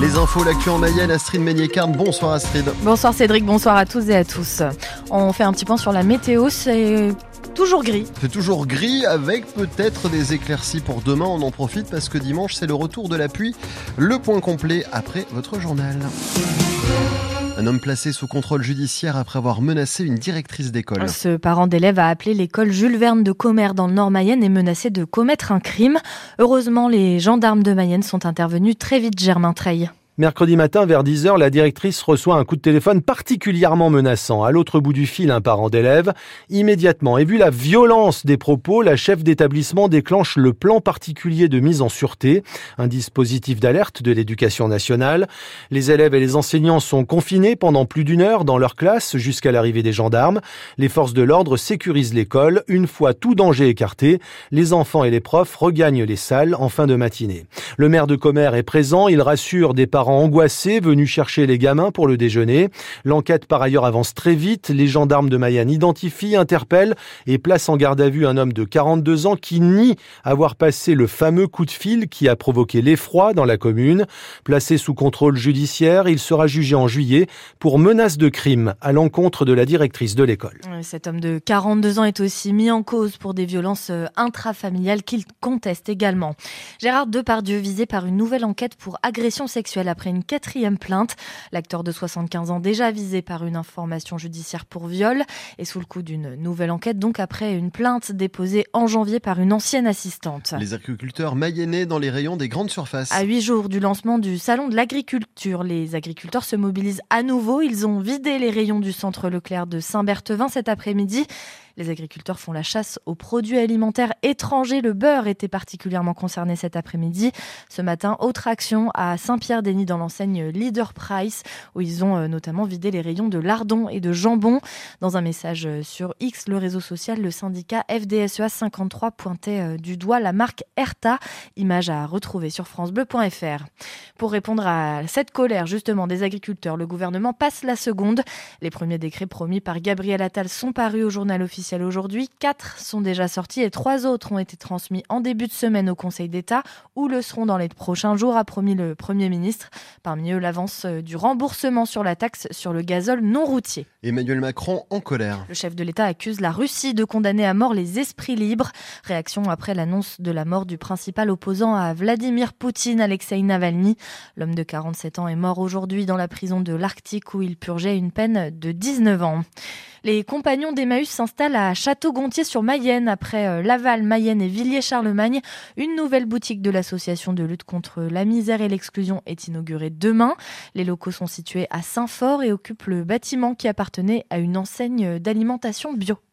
Les infos, l'actu en Mayenne, Astrid Meignet-Carne. Bonsoir Astrid. Bonsoir Cédric, bonsoir à tous et à tous. On fait un petit point sur la météo, c'est toujours gris. C'est toujours gris avec peut-être des éclaircies pour demain. On en profite parce que dimanche, c'est le retour de la pluie. Le point complet après votre journal. Un homme placé sous contrôle judiciaire après avoir menacé une directrice d'école. Ce parent d'élève a appelé l'école Jules Verne de Commer dans le Nord Mayenne et menacé de commettre un crime. Heureusement, les gendarmes de Mayenne sont intervenus très vite, Germain Treille. Mercredi matin, vers 10h, la directrice reçoit un coup de téléphone particulièrement menaçant. À l'autre bout du fil, un parent d'élève. Immédiatement, et vu la violence des propos, la chef d'établissement déclenche le plan particulier de mise en sûreté, un dispositif d'alerte de l'éducation nationale. Les élèves et les enseignants sont confinés pendant plus d'une heure dans leur classe jusqu'à l'arrivée des gendarmes. Les forces de l'ordre sécurisent l'école. Une fois tout danger écarté, les enfants et les profs regagnent les salles en fin de matinée. Le maire de Commer est présent. Il rassure des parents angoissés venus chercher les gamins pour le déjeuner. L'enquête par ailleurs avance très vite. Les gendarmes de Mayenne identifient, interpellent et placent en garde à vue un homme de 42 ans qui nie avoir passé le fameux coup de fil qui a provoqué l'effroi dans la commune. Placé sous contrôle judiciaire, il sera jugé en juillet pour menace de crime à l'encontre de la directrice de l'école. Cet homme de 42 ans est aussi mis en cause pour des violences euh, intrafamiliales qu'il conteste également. Gérard Depardieu visé par une nouvelle enquête pour agression sexuelle après une quatrième plainte. L'acteur de 75 ans déjà visé par une information judiciaire pour viol est sous le coup d'une nouvelle enquête, donc après une plainte déposée en janvier par une ancienne assistante. Les agriculteurs mayennais dans les rayons des grandes surfaces. À huit jours du lancement du salon de l'agriculture, les agriculteurs se mobilisent à nouveau. Ils ont vidé les rayons du centre Leclerc de Saint-Berthevin cet après-midi. Les agriculteurs font la chasse aux produits alimentaires étrangers. Le beurre était particulièrement concerné cet après-midi. Ce matin, autre action à Saint-Pierre-Denis dans l'enseigne Leader Price, où ils ont euh, notamment vidé les rayons de lardons et de jambon. Dans un message euh, sur X, le réseau social, le syndicat FDSEA 53 pointait euh, du doigt la marque Erta, image à retrouver sur francebleu.fr. Pour répondre à cette colère justement des agriculteurs, le gouvernement passe la seconde. Les premiers décrets promis par Gabriel Attal sont parus au journal officiel aujourd'hui. Quatre sont déjà sortis et trois autres ont été transmis en début de semaine au Conseil d'État ou le seront dans les prochains jours, a promis le Premier ministre. Parmi eux, l'avance euh, du remboursement sur la taxe sur le gazole non routier. Emmanuel Macron en colère. Le chef de l'État accuse la Russie de condamner à mort les esprits libres. Réaction après l'annonce de la mort du principal opposant à Vladimir Poutine, Alexei Navalny. L'homme de 47 ans est mort aujourd'hui dans la prison de l'Arctique où il purgeait une peine de 19 ans. Les compagnons d'Emmaüs s'installent à Château-Gontier sur Mayenne après euh, Laval, Mayenne et Villiers-Charlemagne. Une nouvelle boutique de l'association de lutte contre la misère et l'exclusion est inaugurée demain. Les locaux sont situés à Saint-Fort et occupent le bâtiment qui appartenait à une enseigne d'alimentation bio.